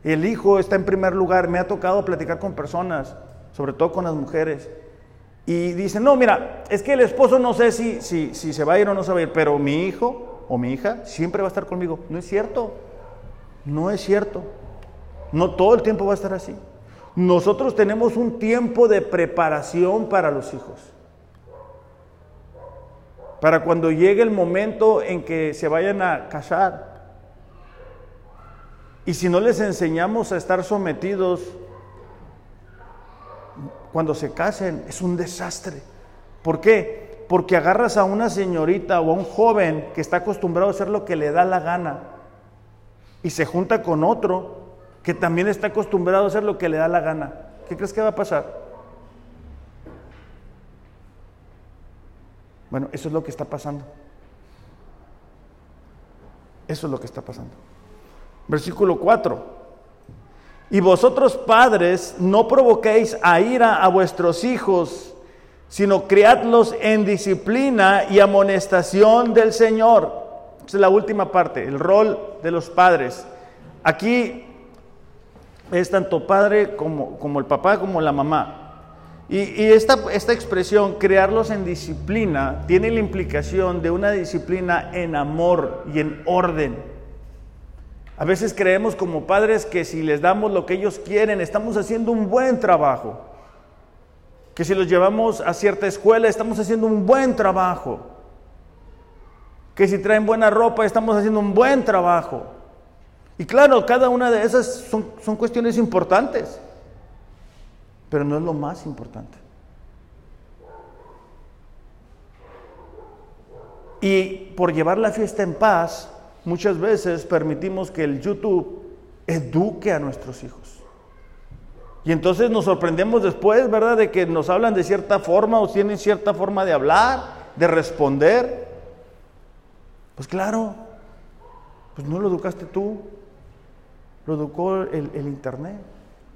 A: El hijo está en primer lugar. Me ha tocado platicar con personas, sobre todo con las mujeres, y dicen, no, mira, es que el esposo no sé si, si, si se va a ir o no se va a ir, pero mi hijo o mi hija siempre va a estar conmigo. No es cierto, no es cierto. No todo el tiempo va a estar así. Nosotros tenemos un tiempo de preparación para los hijos. Para cuando llegue el momento en que se vayan a casar. Y si no les enseñamos a estar sometidos cuando se casen es un desastre. ¿Por qué? Porque agarras a una señorita o a un joven que está acostumbrado a hacer lo que le da la gana y se junta con otro que también está acostumbrado a hacer lo que le da la gana. ¿Qué crees que va a pasar? Bueno, eso es lo que está pasando. Eso es lo que está pasando. Versículo 4. Y vosotros padres no provoquéis a ira a vuestros hijos, sino criadlos en disciplina y amonestación del Señor. Esa es la última parte, el rol de los padres. Aquí es tanto padre como, como el papá como la mamá. Y, y esta, esta expresión, crearlos en disciplina, tiene la implicación de una disciplina en amor y en orden. A veces creemos como padres que si les damos lo que ellos quieren, estamos haciendo un buen trabajo. Que si los llevamos a cierta escuela, estamos haciendo un buen trabajo. Que si traen buena ropa, estamos haciendo un buen trabajo. Y claro, cada una de esas son, son cuestiones importantes, pero no es lo más importante. Y por llevar la fiesta en paz, muchas veces permitimos que el YouTube eduque a nuestros hijos. Y entonces nos sorprendemos después, ¿verdad?, de que nos hablan de cierta forma o tienen cierta forma de hablar, de responder. Pues claro, pues no lo educaste tú, lo educó el, el Internet,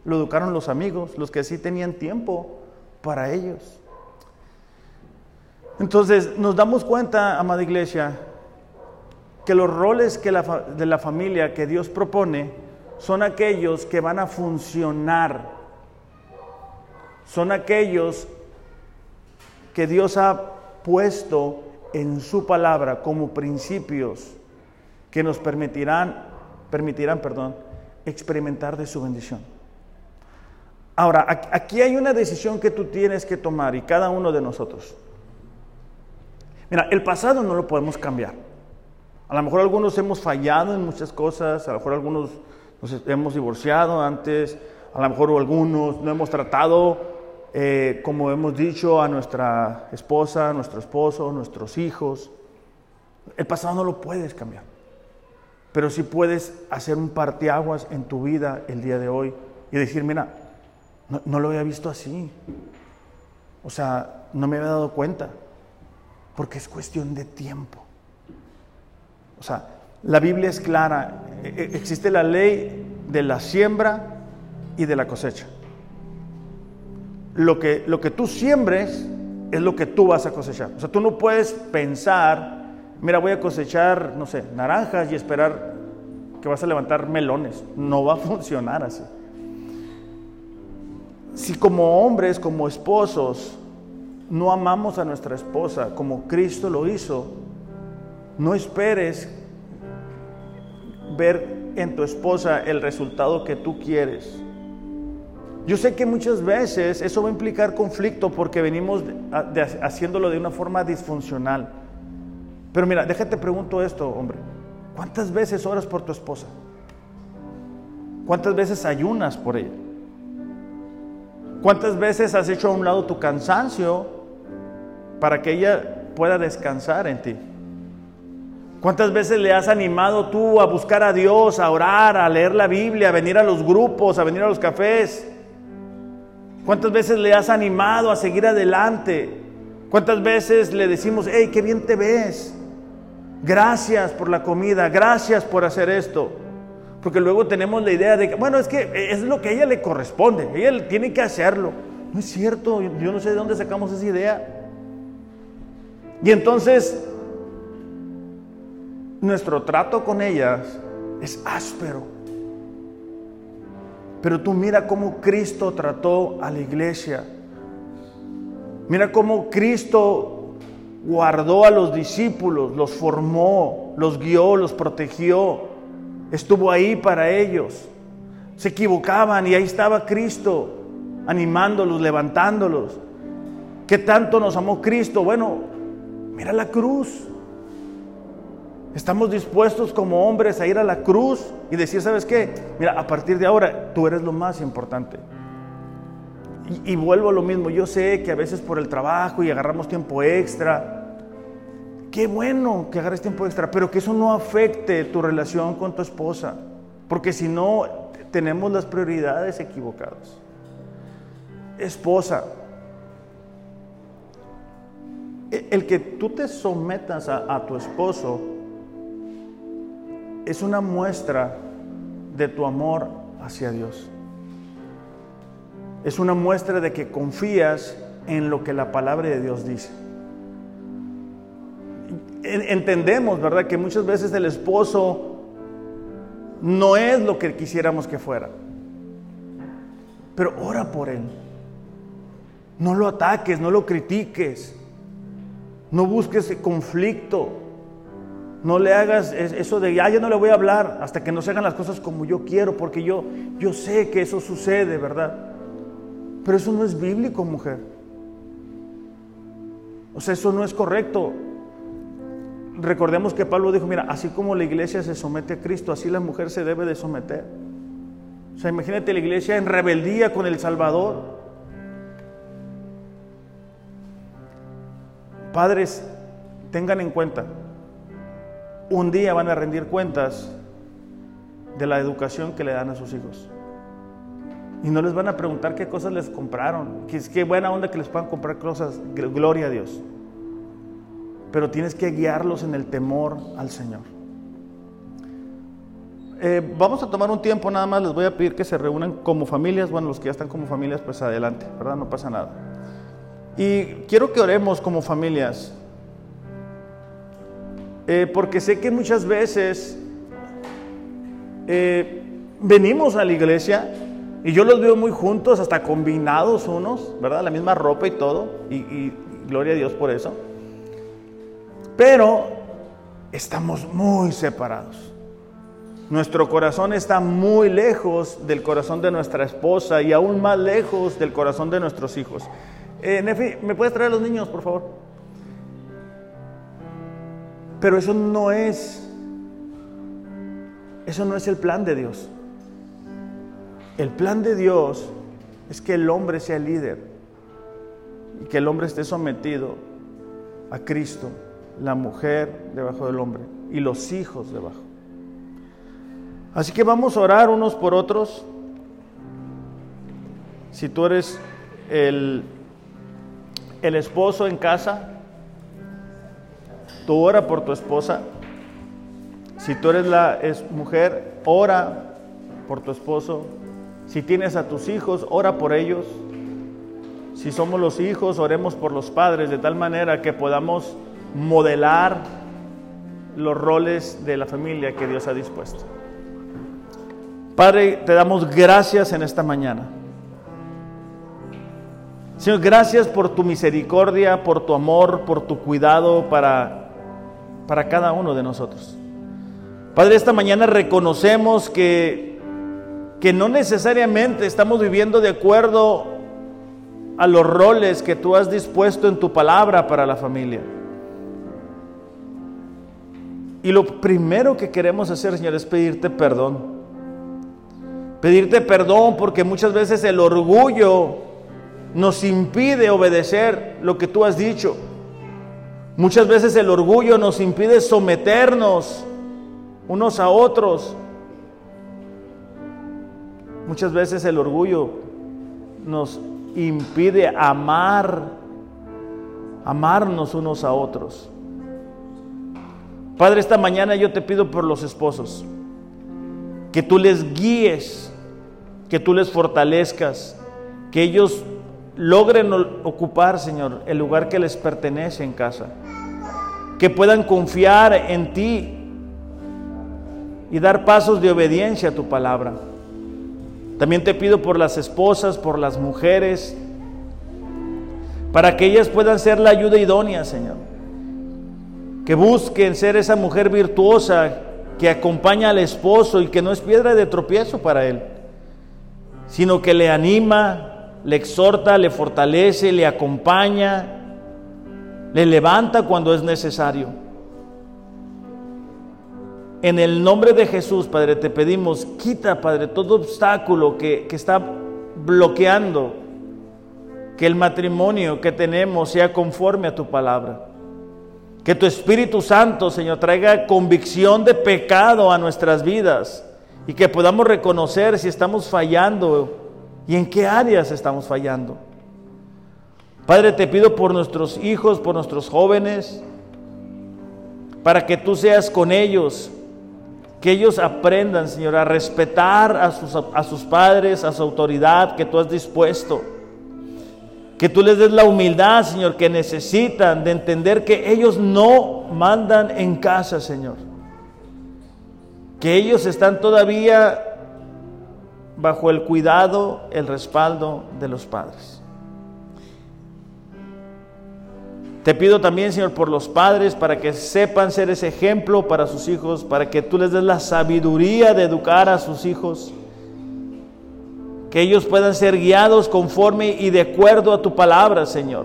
A: lo educaron los amigos, los que sí tenían tiempo para ellos. Entonces nos damos cuenta, amada iglesia, que los roles que de la familia que Dios propone son aquellos que van a funcionar, son aquellos que Dios ha puesto en su palabra como principios que nos permitirán, permitirán, perdón, experimentar de su bendición. Ahora, aquí hay una decisión que tú tienes que tomar y cada uno de nosotros. Mira, el pasado no lo podemos cambiar. A lo mejor algunos hemos fallado en muchas cosas, a lo mejor algunos nos hemos divorciado antes, a lo mejor algunos no hemos tratado, eh, como hemos dicho, a nuestra esposa, a nuestro esposo, nuestros hijos. El pasado no lo puedes cambiar, pero sí puedes hacer un parteaguas en tu vida el día de hoy y decir, mira, no, no lo había visto así. O sea, no me había dado cuenta, porque es cuestión de tiempo. O sea, la Biblia es clara, e, e, existe la ley de la siembra y de la cosecha. Lo que, lo que tú siembres es lo que tú vas a cosechar. O sea, tú no puedes pensar, mira, voy a cosechar, no sé, naranjas y esperar que vas a levantar melones. No va a funcionar así. Si como hombres, como esposos, no amamos a nuestra esposa como Cristo lo hizo, no esperes ver en tu esposa el resultado que tú quieres. Yo sé que muchas veces eso va a implicar conflicto porque venimos haciéndolo de una forma disfuncional. Pero mira, déjate pregunto esto, hombre. ¿Cuántas veces oras por tu esposa? ¿Cuántas veces ayunas por ella? ¿Cuántas veces has hecho a un lado tu cansancio para que ella pueda descansar en ti? ¿Cuántas veces le has animado tú a buscar a Dios, a orar, a leer la Biblia, a venir a los grupos, a venir a los cafés? ¿Cuántas veces le has animado a seguir adelante? ¿Cuántas veces le decimos, hey, qué bien te ves? Gracias por la comida, gracias por hacer esto. Porque luego tenemos la idea de que, bueno, es que es lo que a ella le corresponde, ella tiene que hacerlo. No es cierto, yo no sé de dónde sacamos esa idea. Y entonces nuestro trato con ellas es áspero. Pero tú mira cómo Cristo trató a la iglesia. Mira cómo Cristo guardó a los discípulos, los formó, los guió, los protegió. Estuvo ahí para ellos. Se equivocaban y ahí estaba Cristo animándolos, levantándolos. ¿Qué tanto nos amó Cristo? Bueno, mira la cruz. Estamos dispuestos como hombres a ir a la cruz y decir, ¿sabes qué? Mira, a partir de ahora tú eres lo más importante. Y, vuelvo a lo mismo, yo sé que a veces por el trabajo y agarramos tiempo extra, qué bueno que agarres tiempo extra, pero que eso no afecte tu relación con tu esposa, porque si no, tenemos las prioridades equivocadas. Esposa, e, el que tú te sometas a tu esposo, es una muestra de tu amor hacia Dios. Es una muestra de que confías en lo que la palabra de Dios dice. Entendemos, ¿verdad?, que muchas veces el esposo no es lo que quisiéramos que fuera. Pero ora por él. No lo ataques, no lo critiques. No busques conflicto. No le hagas eso de, ah, ya no le voy a hablar hasta que no se hagan las cosas como yo quiero, porque yo, yo sé que eso sucede, ¿verdad? Pero eso no es bíblico, mujer. O sea, eso no es correcto. Recordemos que Pablo dijo, mira, así como la iglesia se somete a Cristo, así la mujer se debe de someter. O sea, imagínate la iglesia en rebeldía con el Salvador. Padres, tengan en cuenta, un día van a rendir cuentas de la educación que le dan a sus hijos. Y no les van a preguntar qué cosas les compraron. Que es que buena onda que les puedan comprar cosas. Gloria a Dios. Pero tienes que guiarlos en el temor al Señor. Eh, vamos a tomar un tiempo nada más. Les voy a pedir que se reúnan como familias. Bueno, los que ya están como familias, pues adelante, ¿verdad? No pasa nada. Y quiero que oremos como familias. Eh, porque sé que muchas veces eh, venimos a la iglesia y yo los veo muy juntos, hasta combinados unos, ¿verdad? La misma ropa y todo, y, gloria a Dios por eso. Pero estamos muy separados. Nuestro corazón está muy lejos del corazón de nuestra esposa y aún más lejos del corazón de nuestros hijos. Eh, Nefi, ¿me puedes traer a los niños, por favor? Pero eso no es Eso no es el plan de Dios. El plan de Dios es que el hombre sea líder y que el hombre esté sometido a Cristo, la mujer debajo del hombre y los hijos debajo. Así que vamos a orar unos por otros. Si tú eres el, el esposo en casa, tú ora por tu esposa. Si tú eres la es mujer, ora por tu esposo. Si tienes a tus hijos, ora por ellos. Si somos los hijos, oremos por los padres, de tal manera que podamos modelar los roles de la familia que Dios ha dispuesto. Padre, te damos gracias en esta mañana. Señor, gracias por tu misericordia, por tu amor, por tu cuidado para, para cada uno de nosotros. Padre, esta mañana reconocemos que, que no necesariamente estamos viviendo de acuerdo a los roles que tú has dispuesto en tu palabra para la familia. Y lo primero que queremos hacer, Señor, es pedirte perdón. Pedirte perdón porque muchas veces el orgullo nos impide obedecer lo que tú has dicho. Muchas veces el orgullo nos impide someternos unos a otros. Muchas veces el orgullo nos impide amar, amarnos unos a otros. Padre, esta mañana yo te pido por los esposos, que tú les guíes, que tú les fortalezcas, que ellos logren ocupar, Señor, el lugar que les pertenece en casa, que puedan confiar en ti y dar pasos de obediencia a tu palabra. También te pido por las esposas, por las mujeres, para que ellas puedan ser la ayuda idónea, Señor que busquen ser esa mujer virtuosa que acompaña al esposo y que no es piedra de tropiezo para él, sino que le anima, le exhorta, le fortalece, le acompaña, le levanta cuando es necesario. En el nombre de Jesús, Padre, te pedimos, quita, Padre, todo obstáculo que, que está bloqueando que el matrimonio que tenemos sea conforme a tu palabra. Que tu Espíritu Santo, Señor, traiga convicción de pecado a nuestras vidas y que podamos reconocer si estamos fallando y en qué áreas estamos fallando. Padre, te pido por nuestros hijos, por nuestros jóvenes, para que tú seas con ellos, que ellos aprendan, Señor, a respetar a sus, a sus padres, a su autoridad que tú has dispuesto. Que tú les des la humildad, Señor, que necesitan de entender que ellos no mandan en casa, Señor. Que ellos están todavía bajo el cuidado, el respaldo de los padres. Te pido también, Señor, por los padres, para que sepan ser ese ejemplo para sus hijos, para que tú les des la sabiduría de educar a sus hijos que ellos puedan ser guiados conforme y de acuerdo a tu palabra, Señor.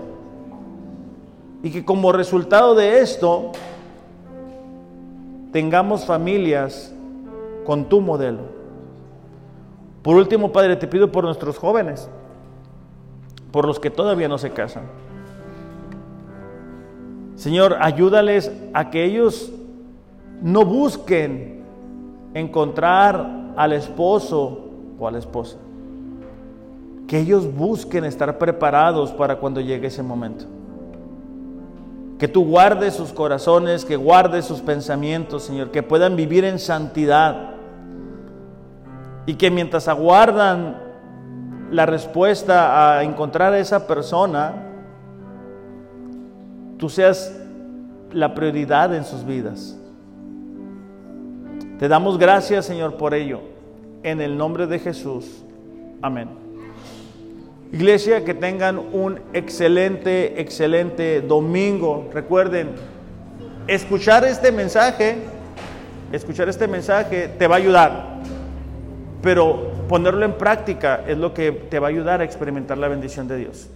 A: Y que como resultado de esto tengamos familias con tu modelo. Por último, Padre, te pido por nuestros jóvenes, por los que todavía no se casan. Señor, ayúdales a que ellos no busquen encontrar al esposo o a la esposa que ellos busquen estar preparados para cuando llegue ese momento. Que tú guardes sus corazones, que guardes sus pensamientos, Señor, que puedan vivir en santidad. Y que mientras aguardan la respuesta a encontrar a esa persona, tú seas la prioridad en sus vidas. Te damos gracias, Señor, por ello. En el nombre de Jesús. Amén. Iglesia, que tengan un excelente, excelente domingo. Recuerden, escuchar este mensaje, escuchar este mensaje te va a ayudar, pero ponerlo en práctica es lo que te va a ayudar a experimentar la bendición de Dios.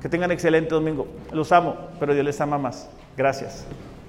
A: Que tengan excelente domingo. Los amo, pero Dios les ama más. Gracias.